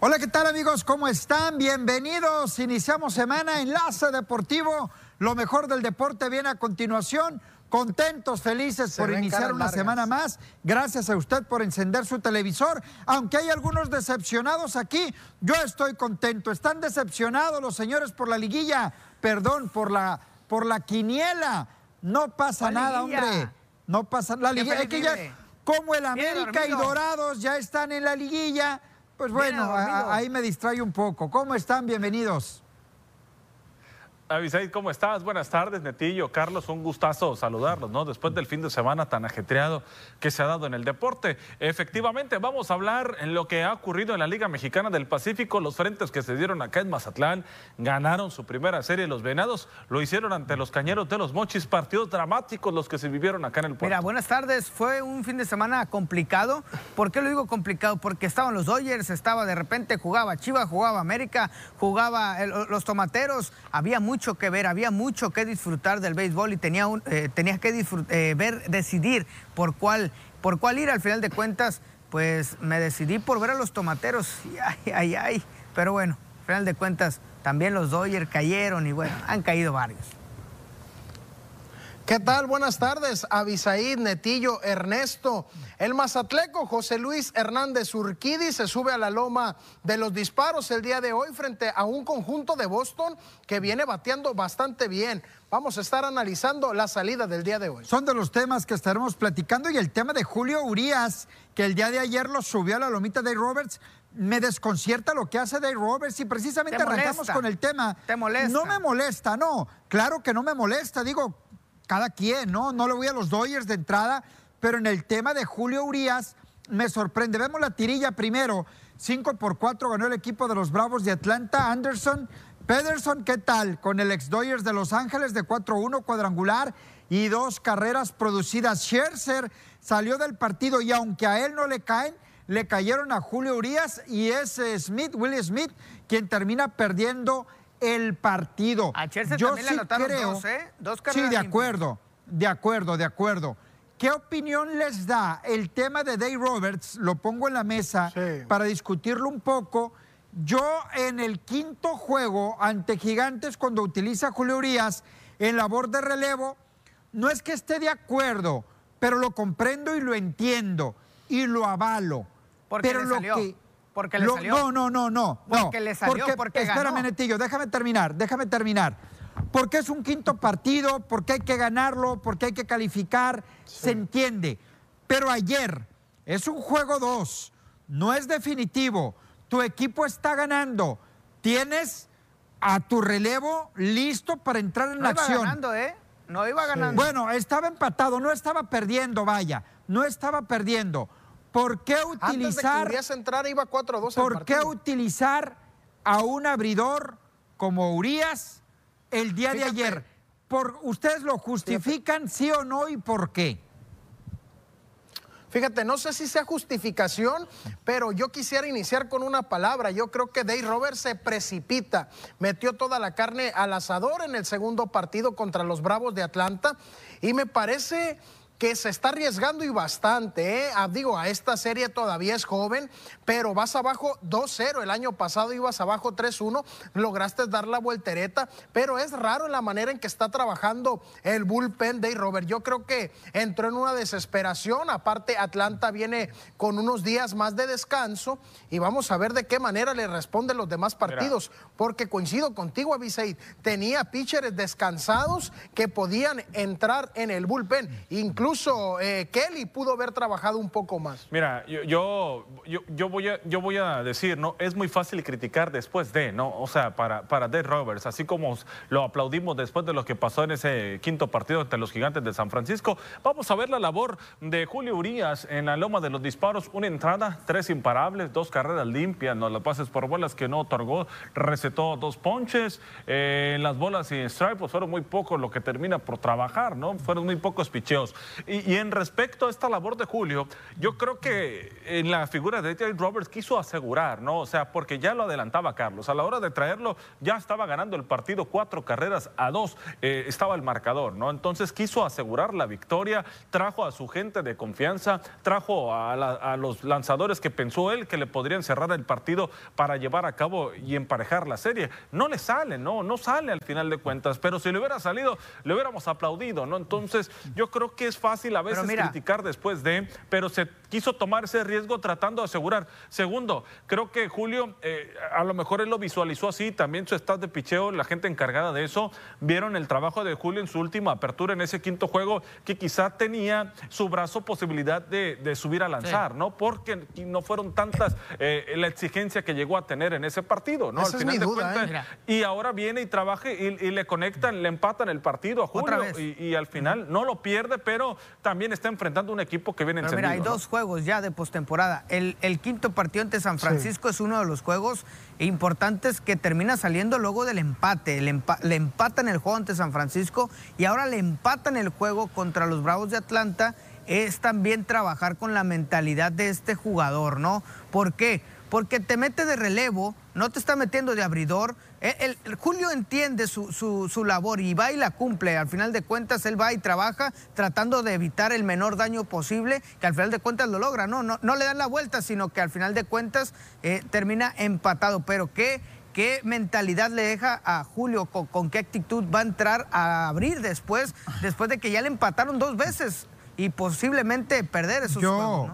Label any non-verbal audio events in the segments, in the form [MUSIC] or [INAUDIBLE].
Hola, ¿qué tal amigos? ¿Cómo están? Bienvenidos. Iniciamos semana Enlace Deportivo. Lo mejor del deporte viene a continuación. Contentos, felices por iniciar una semana más. Gracias a usted por encender su televisor. Aunque hay algunos decepcionados aquí, yo estoy contento. Están decepcionados los señores por la liguilla. Perdón, por la, por la quiniela. No pasa nada, hombre. No pasa la liguilla. que ya, como el América y Dorados ya están en la liguilla pues bueno, ahí me distrae un poco. ¿Cómo están? Bienvenidos. Avisaid, ¿cómo estás? Buenas tardes, Netillo, Carlos, un gustazo saludarlos, ¿no? Después del fin de semana tan ajetreado que se ha dado en el deporte. Efectivamente, vamos a hablar en lo que ha ocurrido en la Liga Mexicana del Pacífico. Los frentes que se dieron acá en Mazatlán ganaron su primera serie. Los Venados lo hicieron ante los Cañeros de los Mochis. Partidos dramáticos los que se vivieron acá en el puerto. Mira, buenas tardes. Fue un fin de semana complicado. ¿Por qué lo digo complicado? Porque estaban los Dodgers, estaba de repente, jugaba Chivas, jugaba América, jugaba los Tomateros. Había mucho mucho que ver, había mucho que disfrutar del béisbol y tenía un, eh, tenías que eh, ver, decidir por cuál, por cuál ir. Al final de cuentas, pues me decidí por ver a los tomateros. [LAUGHS] ay, ay, ay. Pero bueno, al final de cuentas, también los Dodgers cayeron y bueno, han caído varios. ¿Qué tal? Buenas tardes, Abisaid, Netillo, Ernesto. El mazatleco José Luis Hernández Urquidi se sube a la loma de los disparos el día de hoy frente a un conjunto de Boston que viene bateando bastante bien. Vamos a estar analizando la salida del día de hoy. Son de los temas que estaremos platicando y el tema de Julio Urias, que el día de ayer lo subió a la lomita de Roberts. Me desconcierta lo que hace Dave Roberts y precisamente arrancamos con el tema. ¿Te molesta? No me molesta, no. Claro que no me molesta. Digo, cada quien, ¿no? No le voy a los Dodgers de entrada, pero en el tema de Julio Urias me sorprende. Vemos la tirilla primero. 5 por 4 ganó el equipo de los Bravos de Atlanta. Anderson, Pederson, ¿qué tal? Con el ex Dodgers de Los Ángeles de 4-1 cuadrangular y dos carreras producidas. Scherzer salió del partido y aunque a él no le caen, le cayeron a Julio Urias y es Smith, Willie Smith, quien termina perdiendo el partido. A Yo también le creo, dos, ¿eh? Dos Sí, de acuerdo, de acuerdo, de acuerdo. ¿Qué opinión les da el tema de Dave Roberts? Lo pongo en la mesa para discutirlo un poco. Yo en el quinto juego ante Gigantes, cuando utiliza Julio Urias en labor de relevo, no es que esté de acuerdo, pero lo comprendo y lo entiendo y lo avalo. Porque pero lo que porque le salió. No, no, no, no. Porque le salió, porque, Espérame, Netillo, déjame terminar, déjame terminar. Porque es un quinto partido, porque hay que ganarlo, porque hay que calificar, se entiende. Pero ayer es un juego dos, no es definitivo. Tu equipo está ganando. Tienes a tu relevo listo para entrar en no acción. Iba ganando, ¿eh? No iba ganando. Bueno, estaba empatado, no estaba perdiendo, vaya. No estaba perdiendo. ¿Por qué utilizar. Antes de entrar iba 4-2 ¿Por qué utilizar a un abridor como Urias el día de ayer? Por, ¿Ustedes lo justifican, sí o no, y por qué? Fíjate, no sé si sea justificación, pero yo quisiera iniciar con una palabra. Yo creo que Dave Roberts se precipita, metió toda la carne al asador en el segundo partido contra los Bravos de Atlanta y me parece que se está arriesgando y bastante. ¿eh? Ah, digo, a esta serie todavía es joven, pero vas abajo 2-0. El año pasado ibas abajo 3-1, lograste dar la voltereta, pero es raro en la manera en que está trabajando el bullpen de Robert. Yo creo que entró en una desesperación. Aparte, Atlanta viene con unos días más de descanso y vamos a ver de qué manera le responden los demás partidos. Porque coincido contigo, Abisaid, tenía pitchers descansados que podían entrar en el bullpen. Incluso incluso eh, Kelly pudo haber trabajado un poco más. Mira, yo, yo, voy a, yo voy a decir, ¿no? Es muy fácil criticar después de, ¿no? O sea, para, para Dave Roberts, así como lo aplaudimos después de lo que pasó en ese quinto partido entre los gigantes de San Francisco, vamos a ver la labor de Julio Urias en la loma de los disparos. Una entrada, tres imparables, dos carreras limpias, no las pases por bolas que no otorgó, recetó dos ponches. Eh, las bolas y stripes pues fueron muy pocos lo que termina por trabajar, ¿no? Fueron muy pocos picheos. Y, en respecto a esta labor de Julio, yo creo que en la figura de Eddie Roberts quiso asegurar, ¿no? O sea, porque ya lo adelantaba Carlos. A la hora de traerlo, ya estaba ganando el partido cuatro carreras a dos. Eh, estaba el marcador, ¿no? Entonces quiso asegurar la victoria, trajo a su gente de confianza, trajo a, a los lanzadores que pensó él que le podrían cerrar el partido para llevar a cabo y emparejar la serie. No le sale, no, no sale al final de cuentas, pero si le hubiera salido, le hubiéramos aplaudido, ¿no? Entonces, yo creo que es fácil a veces criticar después de, pero se quiso tomar ese riesgo tratando de asegurar. Segundo, creo que Julio, eh, a lo mejor él lo visualizó así, también su estado de picheo, la gente encargada de eso, vieron el trabajo de Julio en su última apertura en ese quinto juego, que quizá tenía su brazo posibilidad de, subir a lanzar, ¿no? Porque no fueron tantas eh, la exigencia que llegó a tener en ese partido, ¿no? Al final de cuentas, ¿eh? y ahora viene y trabaja y, le conectan, le empatan el partido a Julio y, al final no lo pierde, pero también está enfrentando un equipo que viene pero Mira, hay dos juegos ya de postemporada. El, el, quinto partido ante San Francisco es uno de los juegos importantes que termina saliendo luego del empate. Le, le empatan el juego ante San Francisco y ahora le empatan el juego contra los Bravos de Atlanta. Es también trabajar con la mentalidad de este jugador, ¿no? ¿Por qué? Porque te mete de relevo, no te está metiendo de abridor. El, Julio entiende su, labor y va y la cumple. Al final de cuentas, él va y trabaja tratando de evitar el menor daño posible, que al final de cuentas lo logra. No, no, no le dan la vuelta, sino que al final de cuentas eh, termina empatado. Pero ¿qué, qué mentalidad le deja a Julio? ¿Con, qué actitud va a entrar a abrir después, después de que ya le empataron dos veces y posiblemente perder esos juegos?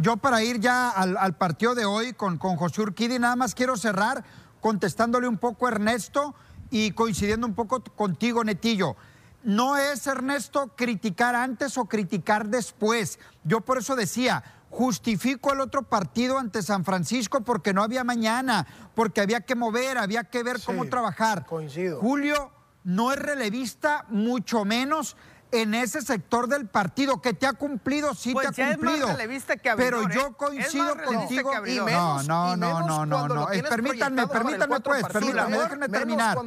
Yo para ir ya al, partido de hoy con, con José Urquidi, nada más quiero cerrar contestándole un poco a Ernesto y coincidiendo un poco contigo, Netillo. No es, Ernesto, criticar antes o criticar después. Yo por eso decía, justifico el otro partido ante San Francisco porque no había mañana, porque había que mover, había que ver cómo trabajar. Coincido. Julio no es relevista, mucho menos en ese sector del partido que te ha cumplido, sí pues te ha cumplido. que pero yo ¿eh? coincido contigo. Y menos, no, no, no, no, no, Permítanme, permítanme pues, permítanme, déjenme terminar.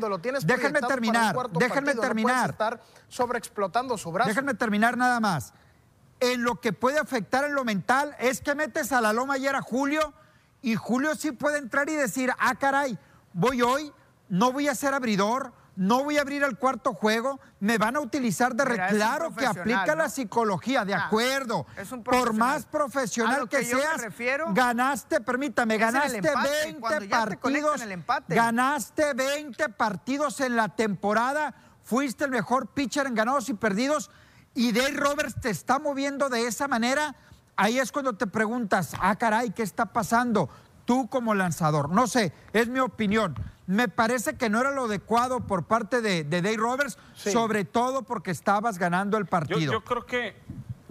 Déjenme terminar, déjenme terminar. estar sobreexplotando su brazo. Déjenme terminar nada más. En lo que puede afectar en lo mental es que metes a la loma ayer a Julio y Julio sí puede entrar y decir, ah, caray, voy hoy, no voy a ser abridor, no voy a abrir el cuarto juego, me van a utilizar de reclaro que aplica la psicología, de ah, acuerdo. Por más profesional que, seas, ganaste, permítame, ganaste 20 partidos. Ganaste 20 partidos en la temporada, fuiste el mejor pitcher en ganados y perdidos y Dave Roberts te está moviendo de esa manera. Ahí es cuando te preguntas, ah, caray, ¿qué está pasando? Tú como lanzador. No sé, es mi opinión. Me parece que no era lo adecuado por parte de, de Dave Roberts, sobre todo porque estabas ganando el partido. yo creo que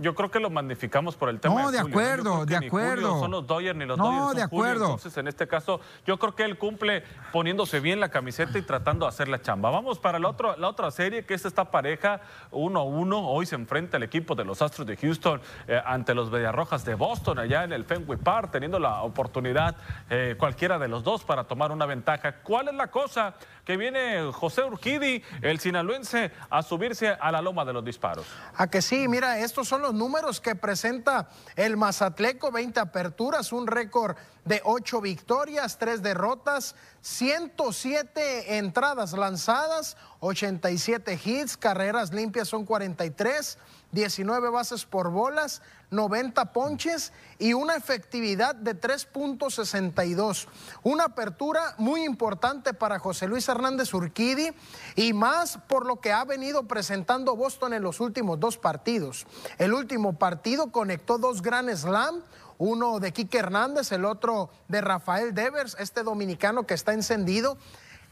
yo creo que lo magnificamos por el tema no, de, acuerdo, de acuerdo. son los Dodgers ni los no, Dodgers de acuerdo. Entonces, en este caso, yo creo que él cumple poniéndose bien la camiseta y tratando de hacer la chamba. Vamos para la, otro, la otra serie, que es esta pareja 1-1. Hoy se enfrenta el equipo de los Astros de Houston eh, ante los Rojas de Boston, allá en el Fenway Park, teniendo la oportunidad eh, cualquiera de los dos para tomar una ventaja. ¿Cuál es la cosa? Que viene José Urquidi, el sinaloense, a subirse a la loma de los disparos. A que sí, mira, estos son los números que presenta el Mazatleco, 20 aperturas, un récord de 8 victorias, 3 derrotas, 107 entradas lanzadas, 87 hits, carreras limpias son 43, 19 bases por bolas, 90 ponches y una efectividad de 3.62. Una apertura muy importante para José Luis Hernández Urquidi y más por lo que ha venido presentando Boston en los últimos dos partidos. El último partido conectó dos Grand Slam, uno de Quique Hernández, el otro de Rafael Devers, este dominicano que está encendido.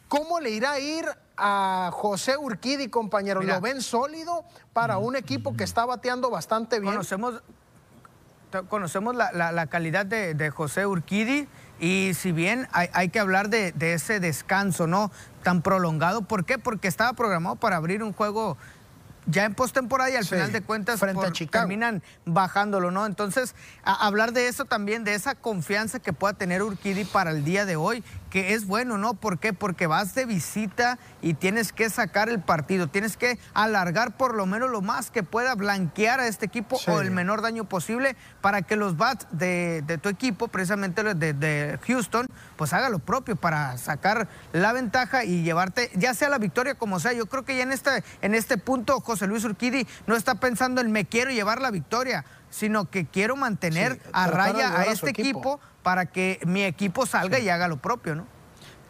¿Cómo le irá a ir a José Urquidi, compañero? ¿Lo ven sólido para un equipo que está bateando bastante bien? Conocemos, conocemos la, calidad de, José Urquidi y si bien hay, que hablar de, de, ese descanso, ¿no? Tan prolongado. ¿Por qué? Porque estaba programado para abrir un juego ya en postemporada y al final de cuentas terminan bajándolo, ¿no? Entonces, hablar de eso también, de esa confianza que pueda tener Urquidi para el día de hoy, que es bueno, ¿no? ¿Por qué? Porque vas de visita y tienes que sacar el partido, tienes que alargar por lo menos lo más que pueda, blanquear a este equipo o el menor daño posible para que los bats de, tu equipo, precisamente de, de, Houston, pues haga lo propio para sacar la ventaja y llevarte, ya sea la victoria como sea. Yo creo que ya en este, en este punto José Luis Urquidi no está pensando en me quiero llevar la victoria, sino que quiero mantener a raya a este equipo. para que mi equipo salga y haga lo propio, ¿no?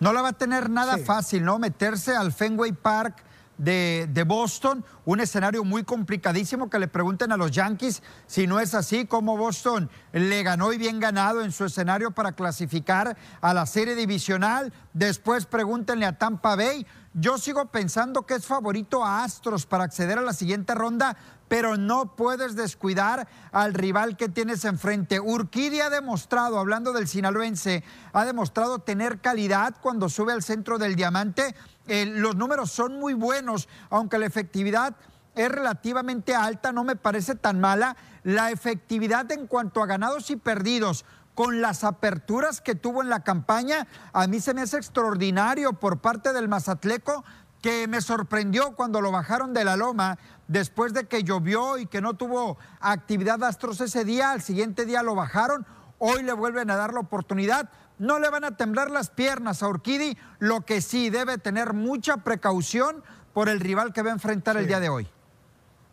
No la va a tener nada fácil, ¿no? Meterse al Fenway Park de, de, Boston, un escenario muy complicadísimo que le pregunten a los Yankees si no es así, cómo Boston le ganó y bien ganado en su escenario para clasificar a la serie divisional. Después pregúntenle a Tampa Bay. Yo sigo pensando que es favorito a Astros para acceder a la siguiente ronda, pero no puedes descuidar al rival que tienes enfrente. Urquidi ha demostrado, hablando del sinaloense, ha demostrado tener calidad cuando sube al centro del diamante. Eh, los números son muy buenos, aunque la efectividad es relativamente alta, no me parece tan mala. La efectividad en cuanto a ganados y perdidos con las aperturas que tuvo en la campaña, a mí se me hace extraordinario por parte del Mazatleco que me sorprendió cuando lo bajaron de la loma después de que llovió y que no tuvo actividad Astros ese día, al siguiente día lo bajaron, hoy le vuelven a dar la oportunidad. No le van a temblar las piernas a Urquidi, lo que sí debe tener mucha precaución por el rival que va a enfrentar el día de hoy.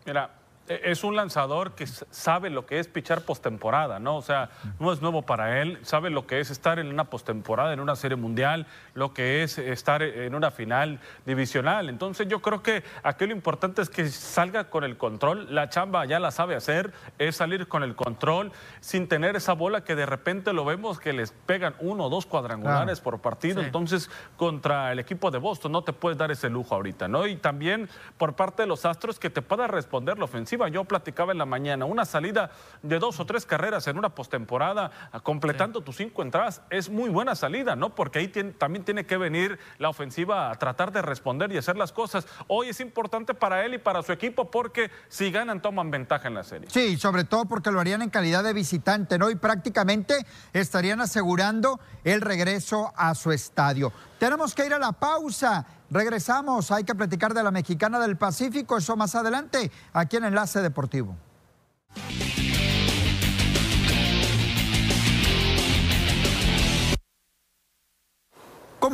Mira, es un lanzador que sabe lo que es pichar postemporada, ¿no? O sea, no es nuevo para él, sabe lo que es estar en una postemporada, en una serie mundial, lo que es estar en una final divisional. Entonces yo creo que aquí lo importante es que salga con el control, la chamba ya la sabe hacer, es salir con el control sin tener esa bola que de repente lo vemos que les pegan uno o dos cuadrangulares por partido. Entonces, contra el equipo de Boston no te puedes dar ese lujo ahorita, ¿no? Y también por parte de los Astros que te pueda responder la ofensiva yo platicaba en la mañana, una salida de dos o tres carreras en una postemporada, completando tus cinco entradas, es muy buena salida, ¿no? Porque ahí también tiene que venir la ofensiva a tratar de responder y hacer las cosas. Hoy es importante para él y para su equipo porque si ganan toman ventaja en la serie. Sí, sobre todo porque lo harían en calidad de visitante, ¿no? Y prácticamente estarían asegurando el regreso a su estadio. Tenemos que ir a la pausa. Regresamos, hay que platicar de la mexicana del Pacífico, eso más adelante, aquí en Enlace Deportivo.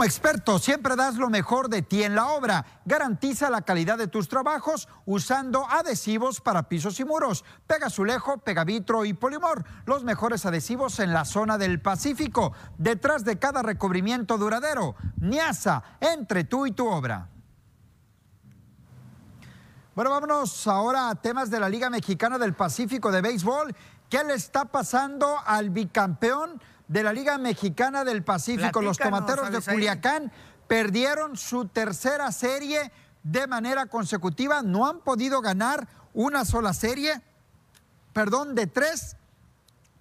Como experto, siempre das lo mejor de ti en la obra. Garantiza la calidad de tus trabajos usando adhesivos para pisos y muros. Pega Azulejo, Pegavitro y Polimor, los mejores adhesivos en la zona del Pacífico. Detrás de cada recubrimiento duradero, Niasa, entre tú y tu obra. Bueno, vámonos ahora a temas de la Liga Mexicana del Pacífico de Béisbol. ¿Qué le está pasando al bicampeón? De la Liga Mexicana del Pacífico. Los tomateros de Culiacán perdieron su tercera serie de manera consecutiva. No han podido ganar una sola serie, perdón, de tres.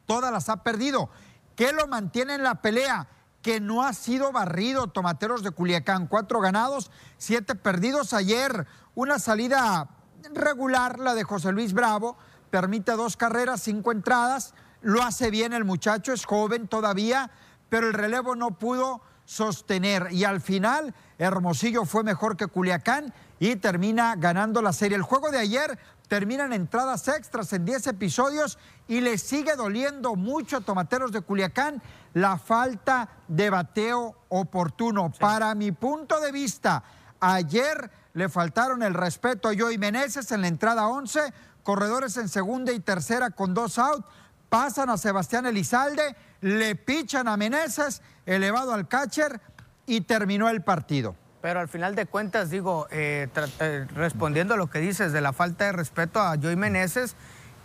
Todas las ha perdido. ¿Qué lo mantiene en la pelea? Que no ha sido barrido Tomateros de Culiacán. Cuatro ganados, siete perdidos. Ayer una salida regular, la de José Luis Bravo. Permite dos carreras, cinco entradas lo hace bien el muchacho, es joven todavía, pero el relevo no pudo sostener. Y al final, Hermosillo fue mejor que Culiacán y termina ganando la serie. El juego de ayer termina en entradas extras en 10 episodios y le sigue doliendo mucho a Tomateros de Culiacán la falta de bateo oportuno. Para mi punto de vista, ayer le faltaron el respeto a Joey Meneses en la entrada 11, corredores en segunda y tercera con dos outs pasan a Sebastián Elizalde, le pichan a Meneses, elevado al catcher y terminó el partido. Pero al final de cuentas, digo, eh, eh, respondiendo a lo que dices de la falta de respeto a Joey Meneses,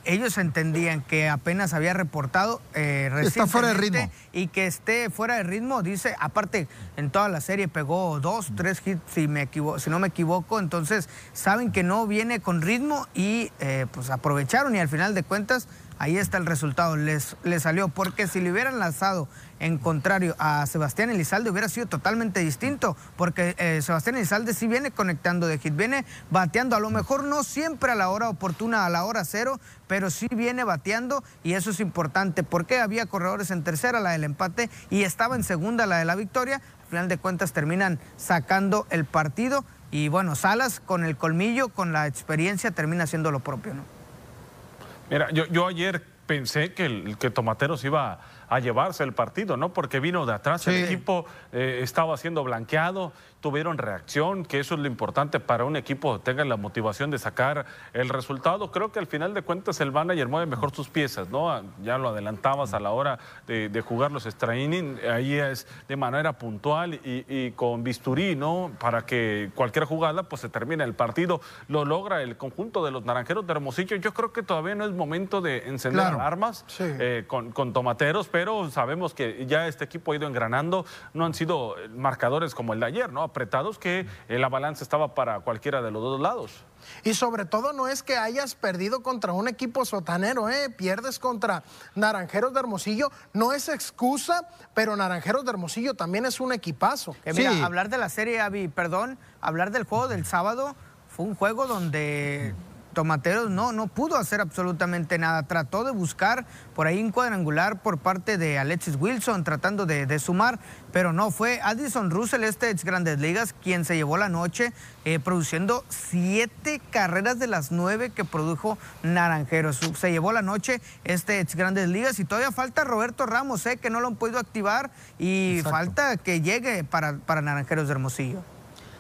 ellos entendían que apenas había reportado eh, Está fuera de ritmo. y que esté fuera de ritmo, dice, aparte en toda la serie pegó dos, tres hits si, me si no me equivoco, entonces saben que no viene con ritmo y pues aprovecharon y al final de cuentas ahí está el resultado, les, les salió, porque si le hubieran lanzado en contrario a Sebastián Elizalde hubiera sido totalmente distinto, porque eh, Sebastián Elizalde sí viene conectando de hit, viene bateando, a lo mejor no siempre a la hora oportuna, a la hora cero, pero sí viene bateando y eso es importante, porque había corredores en tercera, la del empate, y estaba en segunda, la de la victoria, al final de cuentas terminan sacando el partido y bueno, Salas con el colmillo, con la experiencia, termina haciendo lo propio, ¿no? Mira, yo, yo ayer pensé que, el, que Tomateros iba a llevarse el partido, ¿no? Porque vino de atrás, el equipo eh, estaba siendo blanqueado, tuvieron reacción, que eso es lo importante para un equipo, tenga la motivación de sacar el resultado. Creo que al final de cuentas el manager mueve mejor sus piezas, ¿no? Ya lo adelantabas a la hora de, jugar los extra ahí es de manera puntual y, con bisturí, ¿no? Para que cualquier jugada pues se termine el partido. Lo logra el conjunto de los naranjeros de Hermosillo. Yo creo que todavía no es momento de encender armas eh, con, con tomateros, pero sabemos que ya este equipo ha ido engranando. No han sido marcadores como el de ayer, ¿no? Apretados que eh, la balanza estaba para cualquiera de los dos lados. Y sobre todo no es que hayas perdido contra un equipo sotanero, ¿eh? pierdes contra Naranjeros de Hermosillo, no es excusa, pero Naranjeros de Hermosillo también es un equipazo. Que mira, hablar de la serie, Avi, perdón, hablar del juego del sábado fue un juego donde Tomateros no, no pudo hacer absolutamente nada. Trató de buscar por ahí un cuadrangular por parte de Alexis Wilson, tratando de, sumar, pero no fue Addison Russell, este ex Grandes Ligas, quien se llevó la noche eh, produciendo siete carreras de las nueve que produjo Naranjeros. Se llevó la noche este ex Grandes Ligas y todavía falta Roberto Ramos, eh, que no lo han podido activar y falta que llegue para, para Naranjeros de Hermosillo.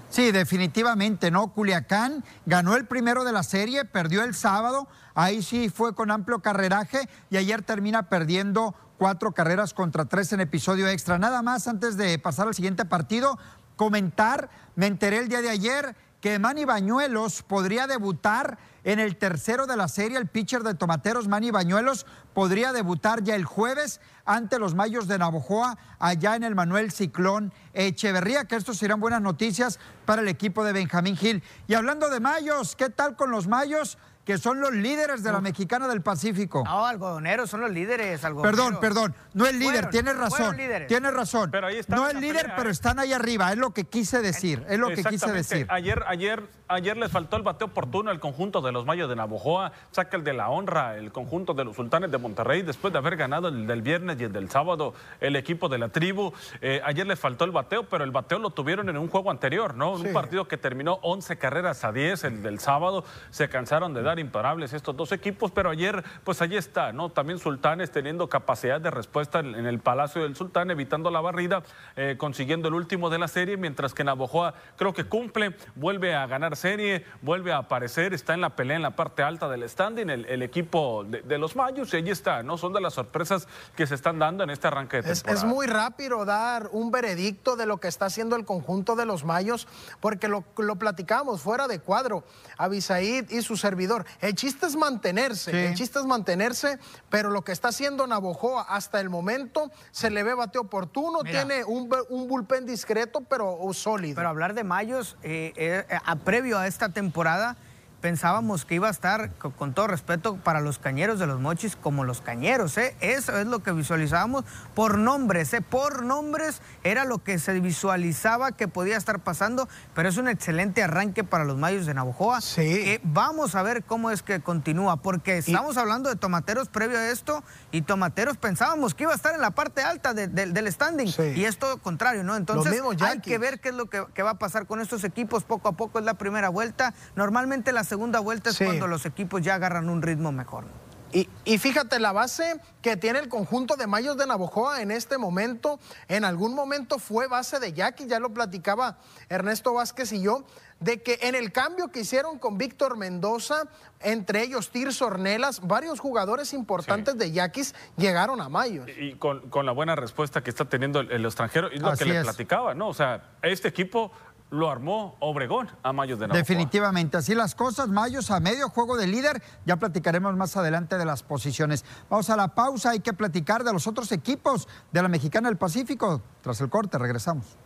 Sí, definitivamente, ¿no? Culiacán ganó el primero de la serie, perdió el sábado, ahí sí fue con amplio carreraje y ayer termina perdiendo cuatro carreras contra tres en episodio extra. Nada más antes de pasar al siguiente partido, comentar, me enteré el día de ayer que Manny Bañuelos podría debutar en el tercero de la serie, el pitcher de Tomateros, Manny Bañuelos, podría debutar ya el jueves ante los Mayos de Navojoa, allá en el Manuel Ciclón Echeverría, que estos serán buenas noticias para el equipo de Benjamín Gil. Y hablando de Mayos, ¿qué tal con los Mayos? Que son los líderes de la Mexicana del Pacífico. No, algodoneros son los líderes. Perdón, perdón, no es líder, tienes razón. Tienes razón. Pero ahí no es líder, pero ¿eh? están ahí arriba, es lo que quise decir, es lo que quise decir. Ayer, ayer, ayer les faltó el bateo oportuno al conjunto de los Mayos de Navojoa, saca el de la honra, el conjunto de los Sultanes de Monterrey, después de haber ganado el del viernes y el del sábado, el equipo de la tribu. Eh, ayer les faltó el bateo, pero el bateo lo tuvieron en un juego anterior, ¿no? Un partido que terminó 11 carreras a 10, el del sábado, se cansaron de dar imparables estos dos equipos, pero ayer, pues allí está, ¿no? También Sultanes teniendo capacidad de respuesta en, el Palacio del Sultán, evitando la barrida, eh, consiguiendo el último de la serie, mientras que Navojoa creo que cumple, vuelve a ganar serie, vuelve a aparecer, está en la pelea en la parte alta del standing, el, equipo de, los Mayos, y allí está, ¿no? Son de las sorpresas que se están dando en este arranque de temporada. Es, muy rápido dar un veredicto de lo que está haciendo el conjunto de los Mayos, porque lo, lo platicamos fuera de cuadro, Abisaid y su servidor. El chiste es mantenerse, el chiste es mantenerse, pero lo que está haciendo Navojoa hasta el momento se le ve bate oportuno, tiene un, un, bullpen discreto, pero sólido. Pero hablar de Mayos, eh, eh, a previo a esta temporada, pensábamos que iba a estar, con todo respeto, para los cañeros de los mochis como los cañeros. ¿eh? Eso es lo que visualizábamos por nombres. ¿eh? Por nombres era lo que se visualizaba que podía estar pasando, pero es un excelente arranque para los mayos de Navojoa. Sí. vamos a ver cómo es que continúa, porque estamos hablando de tomateros previo a esto y tomateros pensábamos que iba a estar en la parte alta del standing y es todo contrario, ¿no? Entonces hay que ver qué es lo que, que va a pasar con estos equipos poco a poco. Es la primera vuelta. Normalmente las segunda vuelta es cuando los equipos ya agarran un ritmo mejor. Y, y, fíjate, la base que tiene el conjunto de Mayos de Navojoa en este momento, en algún momento fue base de Jackie, ya lo platicaba Ernesto Vázquez y yo, de que en el cambio que hicieron con Víctor Mendoza, entre ellos Tirso Ornelas, varios jugadores importantes de Yaquis llegaron a Mayos. Y con, la buena respuesta que está teniendo el, extranjero, y lo que le platicaba, ¿no? O sea, este equipo lo armó Obregón a Mayos de Navajo. Definitivamente, así las cosas. Mayos a medio juego de líder. Ya platicaremos más adelante de las posiciones. Vamos a la pausa. Hay que platicar de los otros equipos de la Mexicana del Pacífico. Tras el corte, regresamos.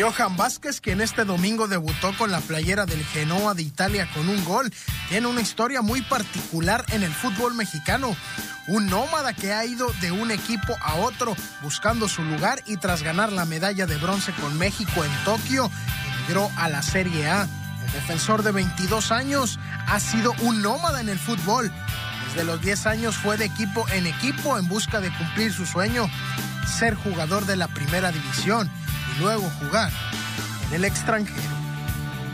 Johan Vázquez, quien este domingo debutó con la playera del Genoa de Italia con un gol, tiene una historia muy particular en el fútbol mexicano. Un nómada que ha ido de un equipo a otro buscando su lugar y tras ganar la medalla de bronce con México en Tokio, emigró a la Serie A. El defensor de 22 años ha sido un nómada en el fútbol. Desde los 10 años fue de equipo en equipo en busca de cumplir su sueño, ser jugador de la primera división y luego jugar en el extranjero.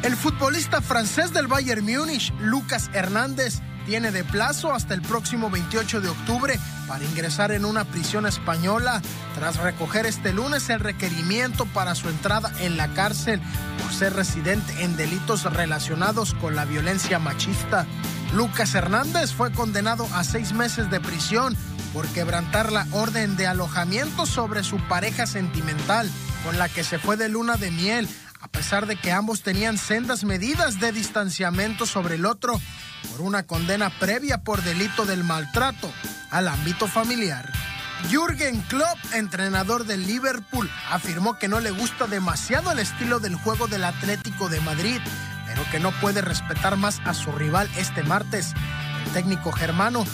El futbolista francés del Bayern Múnich, Lucas Hernández, tiene de plazo hasta el próximo 28 de octubre para ingresar en una prisión española tras recoger este lunes el requerimiento para su entrada en la cárcel por ser residente en delitos relacionados con la violencia machista. Lucas Hernández fue condenado a seis meses de prisión por quebrantar la orden de alojamiento sobre su pareja sentimental con la que se fue de luna de miel, a pesar de que ambos tenían sendas medidas de distanciamiento sobre el otro por una condena previa por delito del maltrato al ámbito familiar. Jürgen Klopp, entrenador del Liverpool, afirmó que no le gusta demasiado el estilo del juego del Atlético de Madrid, pero que no puede respetar más a su rival este martes. El técnico germano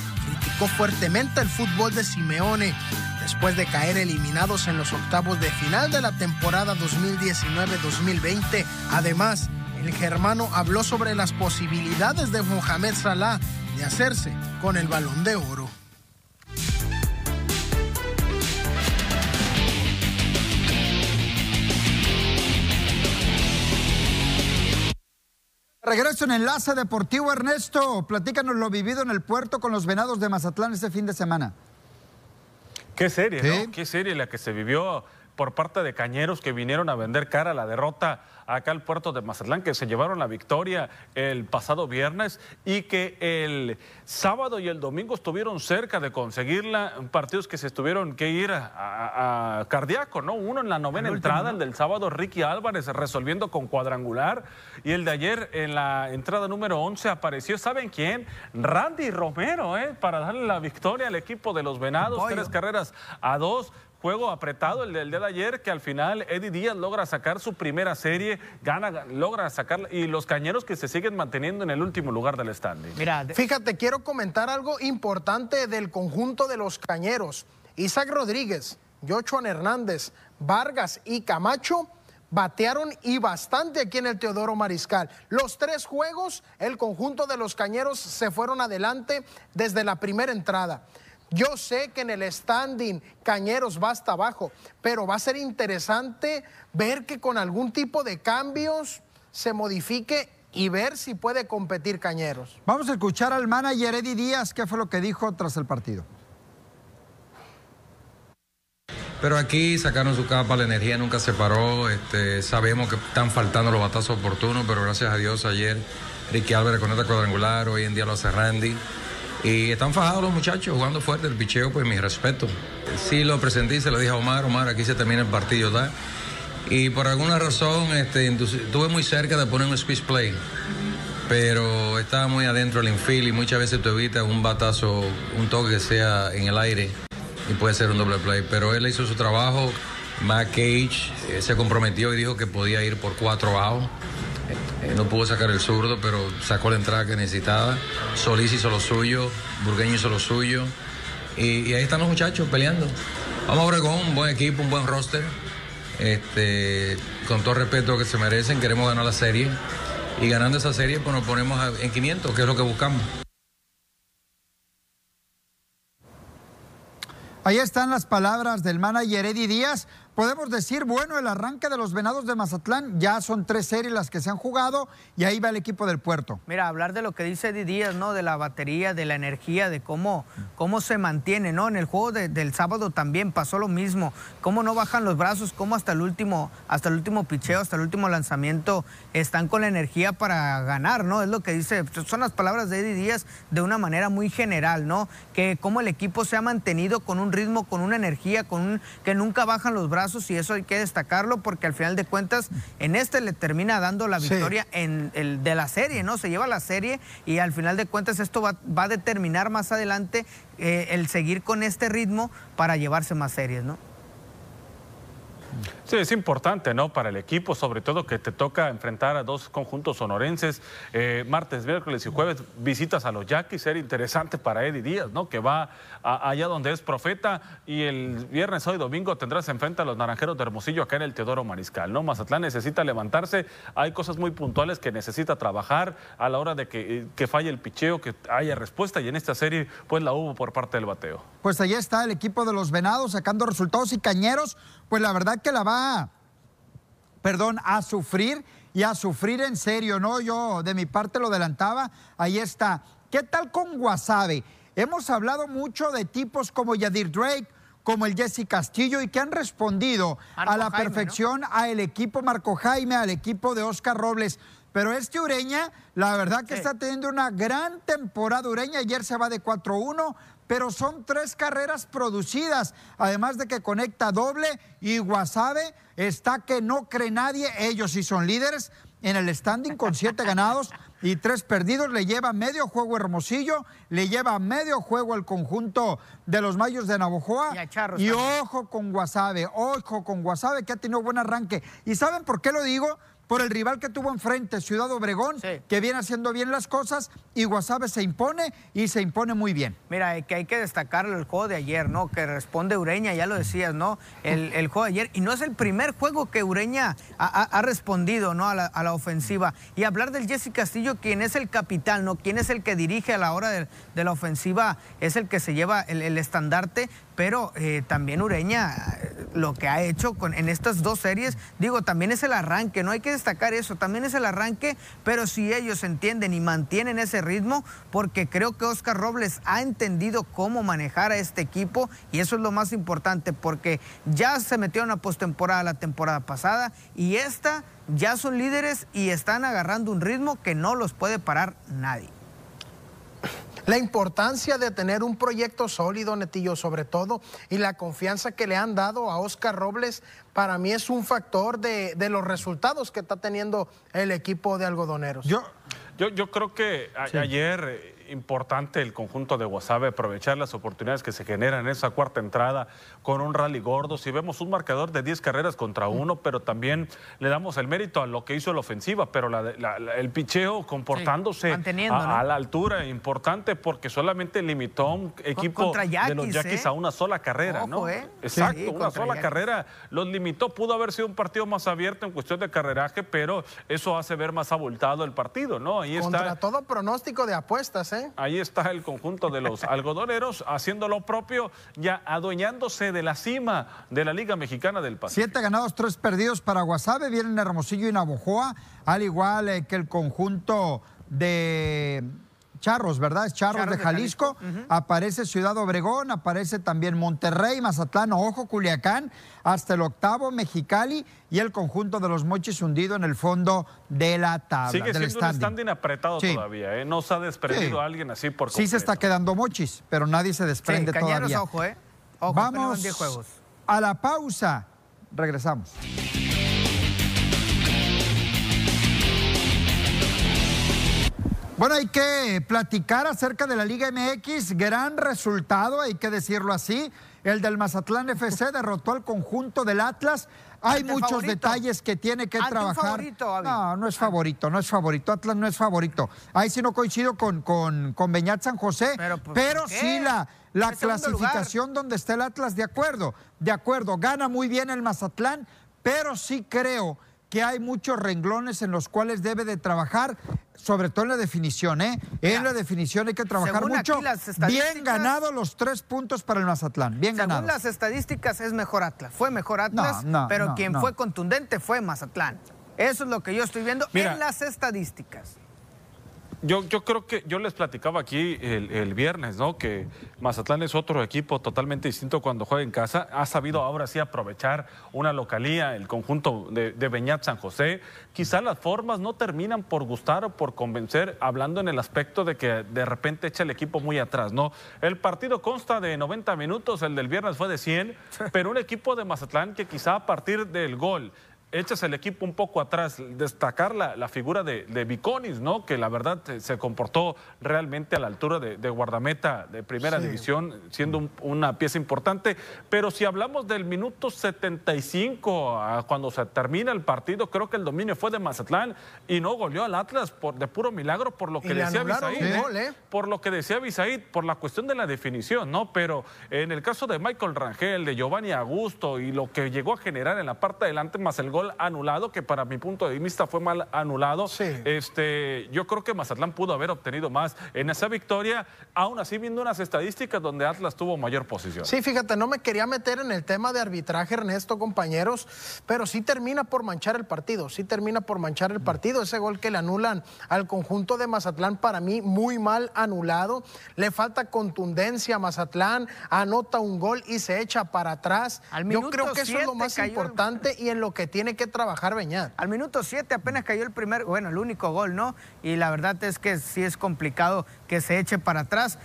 fuertemente el fútbol de Simeone después de caer eliminados en los octavos de final de la temporada 2019-2020. Además, el germano habló sobre las posibilidades de Mohamed Salah de hacerse con el balón de oro. Regreso en Enlace Deportivo, Ernesto. Platícanos lo vivido en el puerto con los venados de Mazatlán este fin de semana. Qué serie, ¿no? Qué serie la que se vivió por parte de cañeros que vinieron a vender cara a la derrota acá al puerto de Mazatlán, que se llevaron la victoria el pasado viernes y que el sábado y el domingo estuvieron cerca de conseguirla, partidos que se tuvieron que ir a, cardíaco, ¿no? Uno en la novena entrada, el del sábado, Ricky Álvarez resolviendo con cuadrangular, y el de ayer en la entrada número 11 apareció, ¿saben quién? Randy Romero, ¿eh? Para darle la victoria al equipo de los Venados, tres carreras a dos juego apretado el del día de ayer, que al final Eddie Díaz logra sacar su primera serie, gana, logra sacar, y los cañeros que se siguen manteniendo en el último lugar del standing. Mira, fíjate, quiero comentar algo importante del conjunto de los cañeros. Isaac Rodríguez, Jochuan Hernández, Vargas y Camacho batearon y bastante aquí en el Teodoro Mariscal. Los tres juegos, el conjunto de los cañeros se fueron adelante desde la primera entrada. Yo sé que en el standing Cañeros va hasta abajo, pero va a ser interesante ver que con algún tipo de cambios se modifique y ver si puede competir Cañeros. Vamos a escuchar al manager Eddie Díaz, qué fue lo que dijo tras el partido. Pero aquí sacaron su capa, la energía nunca se paró. Este, sabemos que están faltando los batazos oportunos, pero gracias a Dios ayer Ricky Álvarez con esta cuadrangular, hoy en día lo hace Randy. Y están fajados los muchachos jugando fuerte. El picheo, pues mi respeto. Sí lo presenté se lo dije a Omar, Omar, aquí se termina el partido, ¿verdad? Y por alguna razón este, estuve muy cerca de poner un squeeze play. Pero estaba muy adentro del infield y muchas veces tú evitas un batazo, un toque que sea en el aire y puede ser un doble play. Pero él hizo su trabajo. Matt Cage eh, se comprometió y dijo que podía ir por cuatro outs. Eh, no pudo sacar el zurdo, pero sacó la entrada que necesitaba. Solís hizo lo suyo, Burgueño hizo lo suyo. Y, ahí están los muchachos peleando. Vamos a Obregón, un buen equipo, un buen roster. Este, con todo respeto que se merecen, queremos ganar la serie. Y ganando esa serie, pues nos ponemos en 500, que es lo que buscamos. Ahí están las palabras del manager Eddie Díaz podemos decir, bueno, el arranque de los Venados de Mazatlán, ya son tres series las que se han jugado y ahí va el equipo del puerto. Mira, hablar de lo que dice Eddie Díaz, ¿no? De la batería, de la energía, de cómo, cómo se mantiene, ¿no? En el juego del sábado también pasó lo mismo, cómo no bajan los brazos, cómo hasta el último, hasta el último picheo, hasta el último lanzamiento están con la energía para ganar, ¿no? Es lo que dice, son las palabras de Eddie Díaz de una manera muy general, ¿no? Que cómo el equipo se ha mantenido con un ritmo, con una energía, con un, que nunca bajan los brazos y eso hay que destacarlo porque al final de cuentas en este le termina dando la victoria en el de la serie, ¿no? Se lleva la serie y al final de cuentas esto va, a determinar más adelante eh, el seguir con este ritmo para llevarse más series, ¿no? Sí, es importante, ¿no? Para el equipo, sobre todo que te toca enfrentar a dos conjuntos sonorenses, eh, martes, miércoles y jueves, visitas a los Yaquis, ser interesante para Eddie Díaz, ¿no? Que va allá donde es profeta y el viernes, hoy domingo tendrás enfrente a los Naranjeros de Hermosillo acá en el Teodoro Mariscal, ¿no? Mazatlán necesita levantarse, hay cosas muy puntuales que necesita trabajar a la hora de que, eh, que falle el picheo, que haya respuesta y en esta serie pues la hubo por parte del bateo. Pues allá está el equipo de los Venados sacando resultados y Cañeros, pues la verdad que la va perdón, a sufrir y a sufrir en serio, ¿no? Yo de mi parte lo adelantaba, ahí está. ¿Qué tal con Guasave? Hemos hablado mucho de tipos como Yadir Drake, como el Jesse Castillo y que han respondido a la perfección al equipo Marco Jaime, al equipo de Oscar Robles. Pero este Ureña, la verdad que está teniendo una gran temporada Ureña. Ayer se va de 4-1, pero son tres carreras producidas, además de que conecta doble y Guasave está que no cree nadie, ellos sí son líderes en el standing con siete ganados y tres perdidos, le lleva medio juego Hermosillo, le lleva medio juego el conjunto de los Mayos de Navojoa. Y, y ojo con Guasave, ojo con Guasave que ha tenido buen arranque. ¿Y saben por qué lo digo? Por el rival que tuvo enfrente, Ciudad Obregón, que viene haciendo bien las cosas y Guasave se impone y se impone muy bien. Mira, que hay que destacar el juego de ayer, ¿no? Que responde Ureña, ya lo decías, ¿no? El, juego de ayer. Y no es el primer juego que Ureña ha, respondido, ¿no? A la, ofensiva. Y hablar del Jesse Castillo, quien es el capitán, ¿no? Quien es el que dirige a la hora de, la ofensiva, es el que se lleva el, el estandarte pero eh, también Ureña lo que ha hecho con, en estas dos series, digo, también es el arranque, no hay que destacar eso, también es el arranque, pero si ellos entienden y mantienen ese ritmo, porque creo que Oscar Robles ha entendido cómo manejar a este equipo y eso es lo más importante, porque ya se metió en una postemporada la temporada pasada y esta ya son líderes y están agarrando un ritmo que no los puede parar nadie. La importancia de tener un proyecto sólido, Netillo, sobre todo, y la confianza que le han dado a Oscar Robles, para mí es un factor de, los resultados que está teniendo el equipo de algodoneros. Yo, yo, yo creo que ayer importante el conjunto de Guasave aprovechar las oportunidades que se generan en esa cuarta entrada con un rally gordo. Si vemos un marcador de 10 carreras contra uno, pero también le damos el mérito a lo que hizo la ofensiva, pero el picheo comportándose a, la altura, importante porque solamente limitó a un equipo de los Yaquis ¿eh? a una sola carrera, ¿no? ¿eh? Exacto, una sola carrera los limitó. Pudo haber sido un partido más abierto en cuestión de carreraje, pero eso hace ver más abultado el partido, ¿no? Ahí Contra todo pronóstico de apuestas, ¿eh? Ahí está el conjunto de los [LAUGHS] algodoneros haciendo lo propio, ya adueñándose de la cima de la Liga Mexicana del Pacífico. Siete ganados, tres perdidos para Guasave, vienen Hermosillo y Navojoa, al igual eh, que el conjunto de Charros, ¿verdad? Es Charros, de Jalisco. Aparece Ciudad Obregón, aparece también Monterrey, Mazatlán, Ojo, Culiacán, hasta el octavo Mexicali y el conjunto de los Mochis hundido en el fondo de la tabla. Sigue siendo un standing apretado todavía, ¿eh? No se ha desprendido alguien así por completo. Sí se está quedando Mochis, pero nadie se desprende todavía. ojo, ¿eh? Ojo, Vamos juegos. a la pausa. Regresamos. Bueno, hay que platicar acerca de la Liga MX. Gran resultado, hay que decirlo así. El del Mazatlán FC derrotó al conjunto del Atlas. Hay muchos detalles que tiene que trabajar. Favorito, no, no es favorito, no es favorito. Atlas no es favorito. Ahí sí no coincido con, con, con Beñat San José, pero, pero sí la, la clasificación donde está el Atlas, de acuerdo, de acuerdo. Gana muy bien el Mazatlán, pero sí creo que hay muchos renglones en los cuales debe de trabajar, sobre todo en la definición, ¿eh? En la definición hay que trabajar mucho. Bien ganado los tres puntos para el Mazatlán, bien según ganado. las estadísticas es mejor Atlas, fue mejor Atlas, pero quien fue contundente fue Mazatlán. Eso es lo que yo estoy viendo en las estadísticas. Yo, yo creo que yo les platicaba aquí el, viernes, ¿no? Que Mazatlán es otro equipo totalmente distinto cuando juega en casa. Ha sabido ahora sí aprovechar una localía, el conjunto de, de Beñat San José. Quizá las formas no terminan por gustar o por convencer, hablando en el aspecto de que de repente echa el equipo muy atrás, ¿no? El partido consta de 90 minutos, el del viernes fue de 100, pero un equipo de Mazatlán que quizá a partir del gol echas el equipo un poco atrás, destacar la, figura de, de, Viconis, ¿no? Que la verdad se comportó realmente a la altura de, guardameta de primera división, siendo una pieza importante. Pero si hablamos del minuto 75 a cuando se termina el partido, creo que el dominio fue de Mazatlán y no goleó al Atlas por, de puro milagro por lo que decía Bisaid. ¿eh? ¿eh? Por lo que decía Bisaid, por la cuestión de la definición, ¿no? Pero en el caso de Michael Rangel, de Giovanni Augusto y lo que llegó a generar en la parte adelante, más el gol anulado, que para mi punto de vista fue mal anulado. Este, yo creo que Mazatlán pudo haber obtenido más en esa victoria, aún así viendo unas estadísticas donde Atlas tuvo mayor posición. Sí, fíjate, no me quería meter en el tema de arbitraje, Ernesto, compañeros, pero sí termina por manchar el partido, sí termina por manchar el partido. Ese gol que le anulan al conjunto de Mazatlán, para mí, muy mal anulado. Le falta contundencia a Mazatlán, anota un gol y se echa para atrás. Yo creo que eso es lo más importante y en lo que tiene que trabajar Beñat. Al minuto 7 apenas cayó el primer, bueno, el único gol, ¿no? Y la verdad es que sí es complicado que se eche para atrás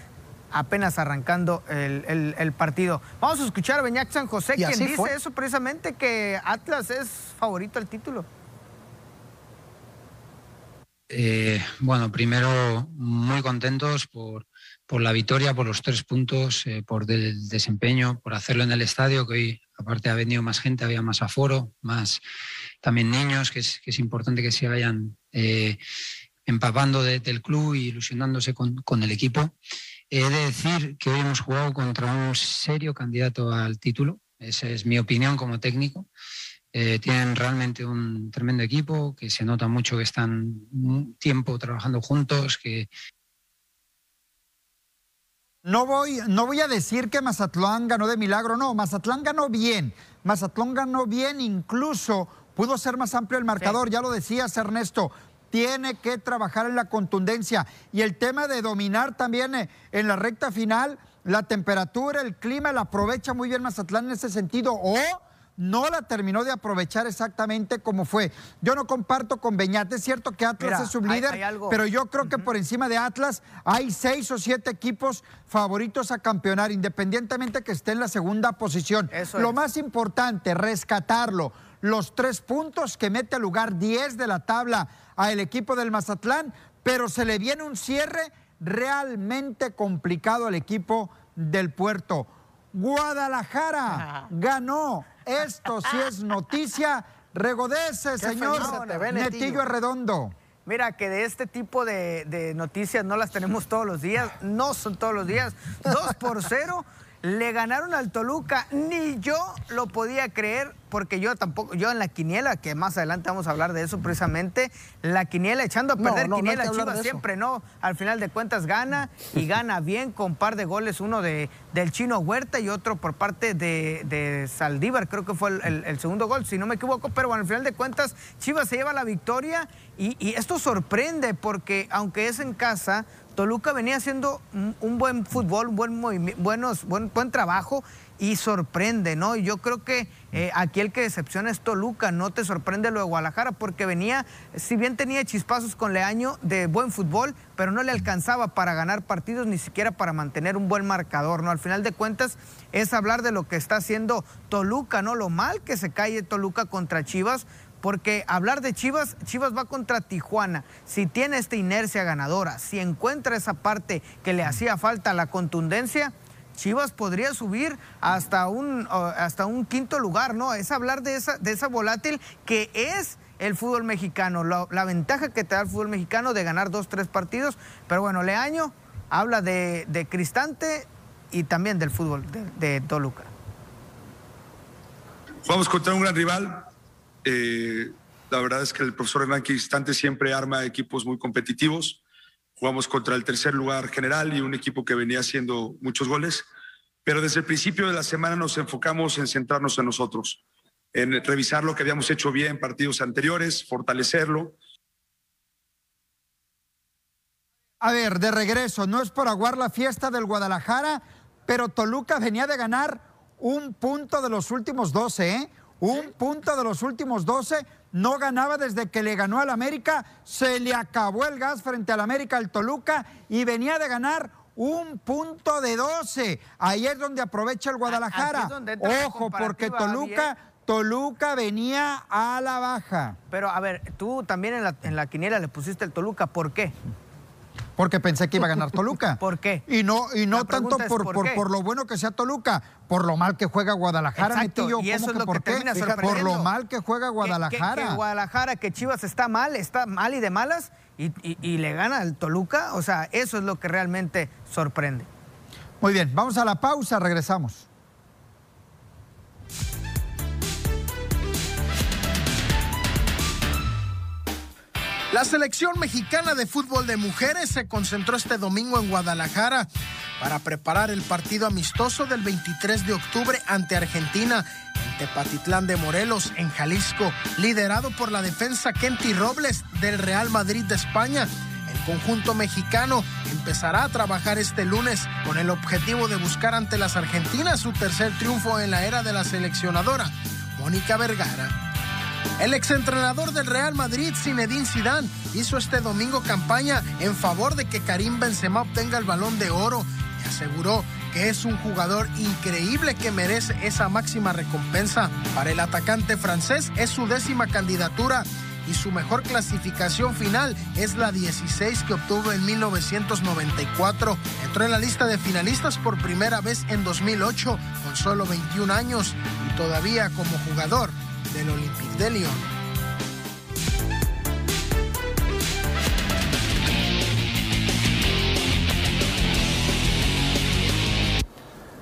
apenas arrancando el, partido. Vamos a escuchar a Beñat San José, quien dice eso precisamente, que Atlas es favorito al título. Eh, bueno, primero muy contentos por, por, la victoria, por los tres puntos, eh, por el desempeño, por hacerlo en el estadio, que hoy aparte ha venido más gente, había más aforo, más también niños, que es, importante que se vayan eh, empapando del club y ilusionándose con, con, el equipo. He de decir que hoy hemos jugado contra un serio candidato al título, esa es mi opinión como técnico. Eh, tienen realmente un tremendo equipo, que se nota mucho que están un tiempo trabajando juntos, que, no voy, no voy a decir que Mazatlán ganó de milagro, no, Mazatlán ganó bien, Mazatlán ganó bien, incluso pudo ser más amplio el marcador, ya lo decías Ernesto, tiene que trabajar en la contundencia. Y el tema de dominar también eh, en la recta final, la temperatura, el clima, la aprovecha muy bien Mazatlán en ese sentido, o no la terminó de aprovechar exactamente como fue. Yo no comparto con Beñat, es cierto que Atlas es su líder, pero yo creo que por encima de Atlas hay seis o siete equipos favoritos a campeonar, independientemente que esté en la segunda posición. Lo más importante, rescatarlo. Los tres puntos que mete al lugar 10 de la tabla al equipo del Mazatlán, pero se le viene un cierre realmente complicado al equipo del puerto. Guadalajara ganó esto sí es noticia. Regodece, señor Netillo Redondo. Mira, que de este tipo de, de, noticias no las tenemos todos los días, no son todos los días. Dos por cero le ganaron al Toluca, ni yo lo podía creer, porque yo tampoco, yo en la quiniela, que más adelante vamos a hablar de eso precisamente, la quiniela echando a perder quiniela Chivas siempre no, al final de cuentas gana y [LAUGHS] gana bien con par de goles, uno de, del chino Huerta y otro por parte de, Saldívar, creo que fue el, segundo gol, si no me equivoco, pero bueno, al final de cuentas Chivas se lleva la victoria y, y esto sorprende porque aunque es en casa, Toluca venía haciendo un, buen fútbol, un buen, buenos, buen, buen trabajo y sorprende, ¿no? Yo creo que eh, aquí el que decepciona es Toluca, no te sorprende lo de Guadalajara, porque venía, si bien tenía chispazos con Leaño de buen fútbol, pero no le alcanzaba para ganar partidos, ni siquiera para mantener un buen marcador, ¿no? Al final de cuentas es hablar de lo que está haciendo Toluca, ¿no? Lo mal que se cae Toluca contra Chivas, porque hablar de Chivas, Chivas va contra Tijuana. Si tiene esta inercia ganadora, si encuentra esa parte que le hacía falta, la contundencia, Chivas podría subir hasta un, hasta un quinto lugar, ¿no? Es hablar de esa, de esa volátil que es el fútbol mexicano, la, ventaja que te da el fútbol mexicano de ganar dos, tres partidos. Pero bueno, Leaño habla de, de Cristante y también del fútbol de, de Toluca. Vamos contra un gran rival, eh, la verdad es que el profesor Hernán Cristante siempre arma equipos muy competitivos. Jugamos contra el tercer lugar general y un equipo que venía haciendo muchos goles. Pero desde el principio de la semana nos enfocamos en centrarnos en nosotros, en revisar lo que habíamos hecho bien en partidos anteriores, fortalecerlo. A ver, de regreso, no es por aguar la fiesta del Guadalajara, pero Toluca venía de ganar un punto de los últimos 12, ¿eh? Un punto de los últimos 12, no ganaba desde que le ganó al América, se le acabó el gas frente al América al Toluca y venía de ganar un punto de 12. Ahí es donde aprovecha el Guadalajara. Ojo, porque Toluca Toluca venía a la baja. Pero a ver, tú también en la, en la quiniela le pusiste el Toluca, ¿por qué? Porque pensé que iba a ganar Toluca. [LAUGHS] ¿Por qué? Y no, y no tanto por, ¿por por, qué? por lo bueno que sea Toluca, por lo mal que juega Guadalajara, Exacto, Metillo. y eso ¿Cómo es lo por que termina Por lo mal que juega Que- Guadalajara. Que, que Guadalajara, que Chivas está mal, está mal y de malas, y, y- y le gana al Toluca. O sea, eso es lo que realmente sorprende. Muy bien, vamos a la pausa, regresamos. La selección mexicana de fútbol de mujeres se concentró este domingo en Guadalajara para preparar el partido amistoso del 23 de octubre ante Argentina en Tepatitlán de Morelos, en Jalisco, liderado por la defensa Kenty Robles del Real Madrid de España. El conjunto mexicano empezará a trabajar este lunes con el objetivo de buscar ante las argentinas su tercer triunfo en la era de la seleccionadora, Mónica Vergara. El exentrenador del Real Madrid, Zinedine Zidane, hizo este domingo campaña en favor de que Karim Benzema obtenga el Balón de Oro y aseguró que es un jugador increíble que merece esa máxima recompensa. Para el atacante francés es su décima candidatura y su mejor clasificación final es la 16 que obtuvo en 1994. Entró en la lista de finalistas por primera vez en 2008 con solo 21 años y todavía como jugador del Olympique de Lyon.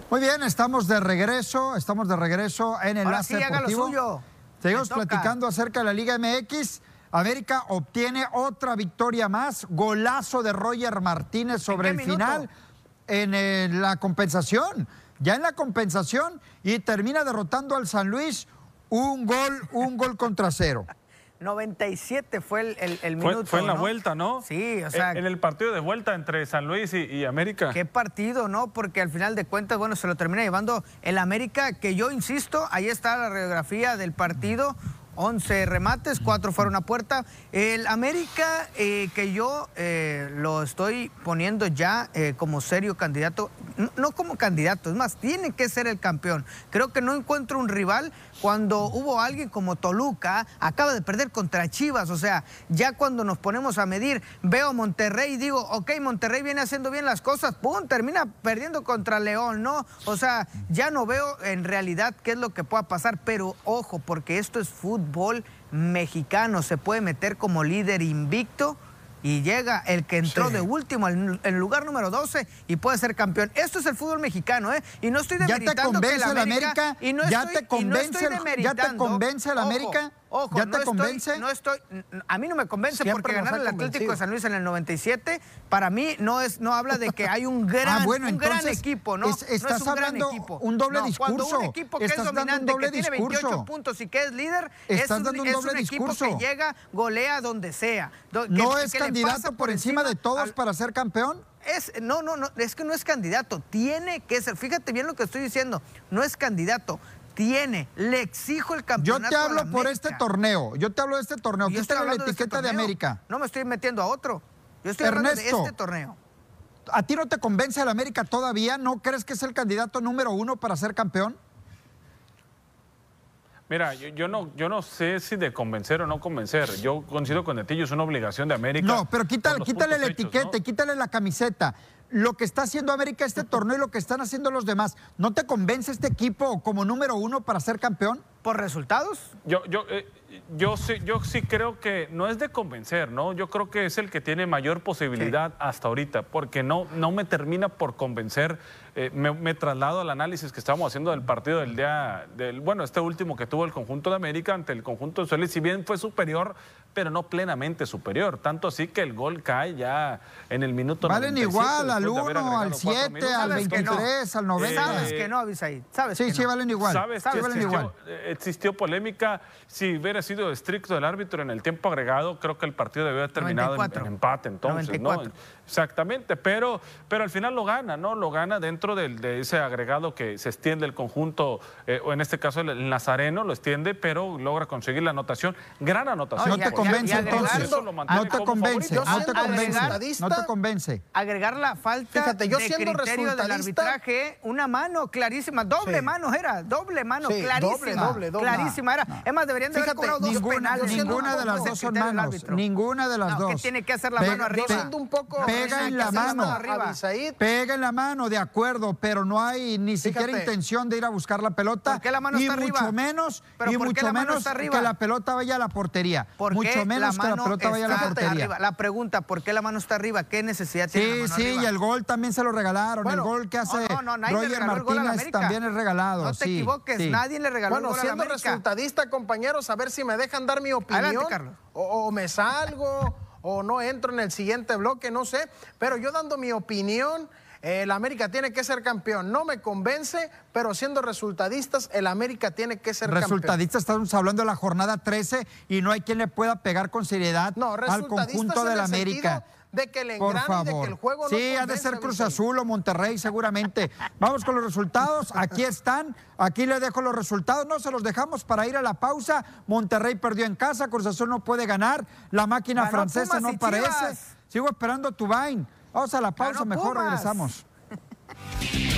Muy bien, estamos de regreso, estamos de regreso en Ahora Enlace sí, haga lo Deportivo. suyo. Seguimos platicando acerca de la Liga MX. América obtiene otra victoria más, golazo de Roger Martínez sobre el minuto? final en eh, la compensación, ya en la compensación y termina derrotando al San Luis un gol, un gol contra cero. 97 fue el, el- el Fue, minuto. fue en la ¿no? vuelta, ¿no? Sí, o sea, En, en el partido de vuelta entre San Luis y, y América. Qué partido, ¿no? Porque al final de cuentas, bueno, se lo termina llevando el América, que yo insisto, ahí está la radiografía del partido. 11 remates, 4 fueron a puerta. El América, eh, que yo eh, lo estoy poniendo ya eh, como serio candidato, no, no como candidato, es más, tiene que ser el campeón. Creo que no encuentro un rival cuando hubo alguien como Toluca, acaba de perder contra Chivas, o sea, ya cuando nos ponemos a medir, veo Monterrey y digo, ok, Monterrey viene haciendo bien las cosas, ¡pum! Termina perdiendo contra León, ¿no? O sea, ya no veo en realidad qué es lo que pueda pasar, pero ojo, porque esto es fútbol mexicano, se puede meter como líder invicto. Y llega el que entró Sí. de último, en el lugar número 12, y puede ser campeón. Esto es el fútbol mexicano, ¿eh? Y no estoy ¿Ya te demeritando que convence el América? y no ¿Ya estoy- te y no convence estoy el- ya te demeritando. convence el América? Ojo, ¿Ya no te estoy- convence? no estoy, a mí no me convence Siempre porque ganar el Atlético de San Luis en el 97, para mí no es no habla de que hay un [LAUGHS] gran, Ah, bueno, un gran equipo, ¿no? es- no estás es un gran hablando equipo. un doble No, Cuando discurso. un equipo que Estás es un dominante, que tiene discurso. 28 puntos y que es líder, es Estás un, dando un es doble un equipo discurso. que llega, golea donde sea. Do- ¿No que es candidato por encima de todos al- para ser campeón? es, no, no, no, es que no es candidato, tiene que ser. Fíjate bien lo que estoy diciendo, no es candidato, tiene, le exijo el Yo campeonato. te a la hablo por este torneo. Yo te hablo de este torneo. Yo estoy Quítale la de este etiqueta de. América. No me estoy metiendo a otro. Yo estoy hablando de Ernesto. este torneo. ¿A ti no te convence el América todavía? ¿No crees que es el candidato número uno para ser campeón? Mira, yo, yo no, yo no sé si de convencer o no convencer. Yo coincido con Netillo, es una obligación de América. No, pero quítale, quítale la hechos, etiqueta, ¿no? quítale la camiseta. Lo que está haciendo América este torneo y lo que están haciendo los demás, ¿no te convence este equipo como número uno para ser campeón? ¿Por resultados? Yo, yo, eh, yo, sí, yo sí creo que no es de convencer, ¿no? Yo creo que es el que tiene mayor posibilidad hasta ahorita, porque no, no me termina por convencer. Eh, me, me traslado al análisis que estábamos haciendo del partido del día, del, bueno, este último que tuvo el conjunto de América ante el conjunto de Solís, si bien fue superior, pero no plenamente superior. Tanto así que el gol cae ya en el minuto Valen 97, igual al después de haber 1, al agregado cuatro 7, minutos. al Sabes que no. 23, al 90. Sabes que no, Abisaí. Sabes Sí, que sí, no. valen igual. ¿Sabes sí, que valen existió, igual. existió polémica? Si hubiera sido estricto el árbitro en el tiempo agregado, creo que el partido debió haber terminado en- 94. en, empate entonces, 94. ¿no? Exactamente, pero, pero al final lo gana, ¿no? Lo gana dentro del- de ese agregado que se extiende el conjunto, eh, o en este caso el, el Nazareno lo extiende, pero logra conseguir la anotación. Gran anotación. ¿No y por entonces. No te convence, no te convence. No te convence. Agregar la falta de criterio del arbitraje, una mano clarísima, doble mano era, doble mano clarísima. Doble, doble, clarísima era. Es más, deberían de haber cobrado dos penales. Ninguna de las dos son manos. Ninguna de las dos. que tiene que hacer la mano arriba. Pega en la mano. Pega en la mano, de acuerdo, pero no hay ni siquiera intención de ir a buscar la pelota. ¿Por qué la mano está arriba? Mucho menos, y mucho menos que la pelota vaya a la portería. Mucho menos que la pelota vaya a la portería. La pregunta, ¿por qué la mano está arriba? ¿Qué necesidad tiene Sí, la mano sí, y el gol también se lo regalaron. el gol que hace Roger Martínez también es regalado. No te equivoques, nadie le regaló bueno, el gol siendo a resultadista, compañeros, a ver si me dejan dar mi opinión. O, o me salgo, o no entro en el siguiente bloque, no sé. Pero yo dando mi opinión, el América tiene que ser campeón. No me convence, pero siendo resultadistas, el América tiene que ser resultadistas, estamos hablando de la jornada 13 y no hay quien le pueda pegar con seriedad al conjunto del América. De que el Por favor. de que el juego Sí, ha de ser Cruz Azul o Monterrey seguramente. Vamos con los resultados. Aquí están. Aquí le dejo los resultados. No se los dejamos para ir a la pausa. Monterrey perdió en casa. Cruz Azul no puede ganar. La máquina francesa no aparece. Sigo esperando tu Tubain. Vamos a la pausa, mejor regresamos. [LAUGHS]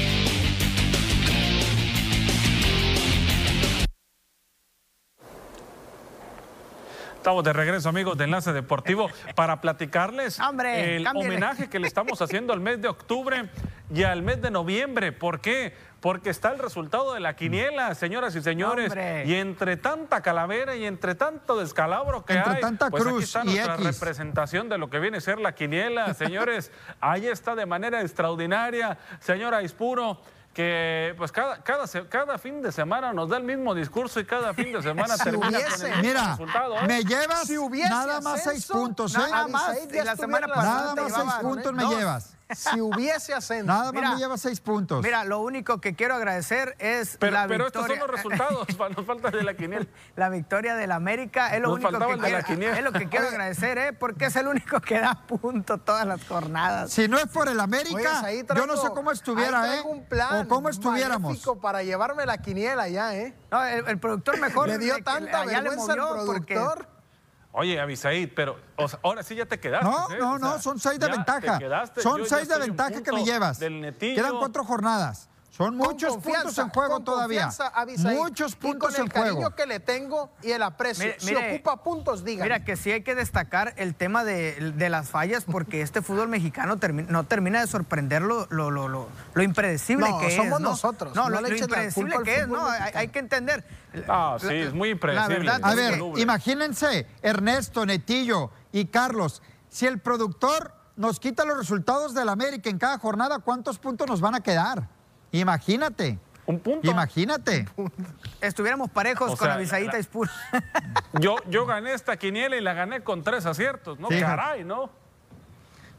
Estamos de regreso, amigos de Enlace Deportivo, para platicarles [LAUGHS] el homenaje que le estamos haciendo al mes de octubre y al mes de noviembre. ¿Por qué? Porque está el resultado de la quiniela, señoras y señores. Y entre tanta calavera y entre tanto descalabro que entre hay, tanta pues cruz aquí está nuestra representación de lo que viene a ser la quiniela. Señores, [LAUGHS] ahí está de manera extraordinaria. Señora Ispuro, que pues cada, cada, cada fin de semana nos da el mismo discurso y cada fin de semana termina con el Mira, resultado. ¿eh? me llevas nada más seis puntos, ¿eh? Nada más, la semana pasada nada más seis puntos me llevas si hubiese ascenso. Nada más me lleva seis puntos. Mira, lo único que quiero agradecer es pero, la pero victoria. estos son los resultados, [LAUGHS] nos falta de la quiniela. [LAUGHS] La victoria del América es lo único que quiero, es lo que [LAUGHS] quiero agradecer, ¿eh? porque es el único que da punto todas las jornadas. Si no es por el América, yo no sé cómo estuviera, ¿eh? un plan o cómo estuviéramos. para llevarme la quiniela ya, ¿eh? No, el, productor mejor le dio tanta vergüenza al productor. Oye, Abisaid, pero ahora sí ya te quedaste. No, ¿eh? no, no, son seis de ventaja. Son seis de ventaja que me llevas. Quedan cuatro jornadas. Son muchos puntos en juego todavía. Muchos puntos y con el en cariño que le tengo y el aprecio. si ocupa puntos, diga. Mira, que sí hay que destacar el tema de, las fallas porque este fútbol mexicano no termina de sorprender lo, lo, lo, lo impredecible que somos es. somos nosotros. No, lo, impredecible que es, ¿no? Hay, que entender. Ah, sí, es muy impredecible. a ver, imagínense, Ernesto, Netillo y Carlos, si el productor nos quita los resultados del América en cada jornada, ¿cuántos puntos nos van a quedar? Imagínate. Un punto. Imagínate. Estuviéramos parejos con Avisadita Ispur. [LAUGHS] Yo, yo gané esta quiniela y la gané con tres aciertos, ¿no? Caray, ¿no?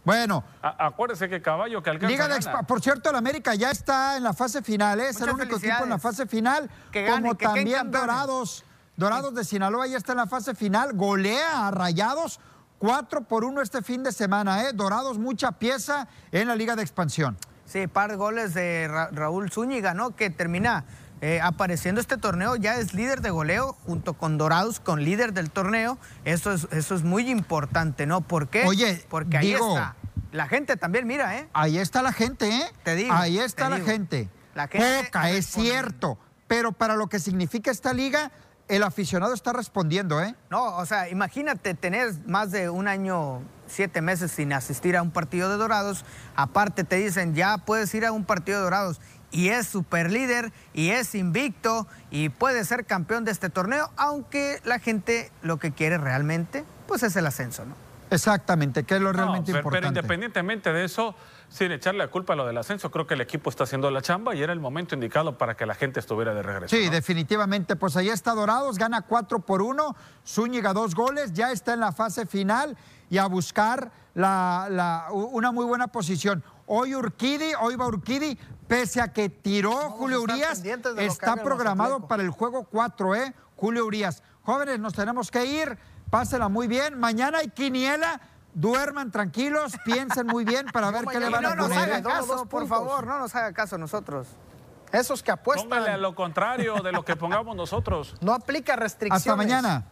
Bueno. acuérdese que caballo que alcanza Liga Por cierto, el América ya está en la fase final, ¿eh? es el único equipo en la fase final. como también Dorados. Dorados de Sinaloa ya está en la fase final. Golea a Rayados 4 por 1 este fin de semana, ¿eh? Dorados mucha pieza en la Liga de Expansión. Sí, par de goles de Raúl Zúñiga, ¿no? Que termina eh, apareciendo este torneo, ya es líder de goleo junto con Dorados, con líder del torneo. Eso es, eso es muy importante, ¿no? ¿Por qué? Oye, porque ahí está. La gente también mira, ¿eh? Ahí está la gente, ¿eh? Te digo. Ahí está la gente. La gente. Poca, es cierto. Pero para lo que significa esta liga, el aficionado está respondiendo, ¿eh? No, o sea, imagínate tener más de un año, siete meses sin asistir a un partido de Dorados. Aparte te dicen, ya puedes ir a un partido de Dorados. Y es super líder y es invicto y puede ser campeón de este torneo, aunque la gente lo que quiere realmente, pues es el ascenso, ¿no? Exactamente, que es lo realmente importante. Pero independientemente de eso, sin echarle la culpa a lo del ascenso, creo que el equipo está haciendo la chamba y era el momento indicado para que la gente estuviera de regreso. Sí, definitivamente. Pues ahí está Dorados, gana 4 por 1, Zúñiga dos goles, ya está en la fase final y a buscar una muy buena posición. Hoy Urquidi, hoy va Urquidi, pese a que tiró Julio Urias, está programado para el juego 4, ¿eh? Julio Urias. Jóvenes, nos tenemos que ir. Pásela muy bien. Mañana hay quiniela. Duerman tranquilos, [LAUGHS] piensen muy bien para ver qué le van a poner. No nos haga caso, por favor, no nos haga caso nosotros. Esos que apuestan. Póngale a lo contrario de lo que pongamos nosotros. No aplica restricciones. Hasta mañana.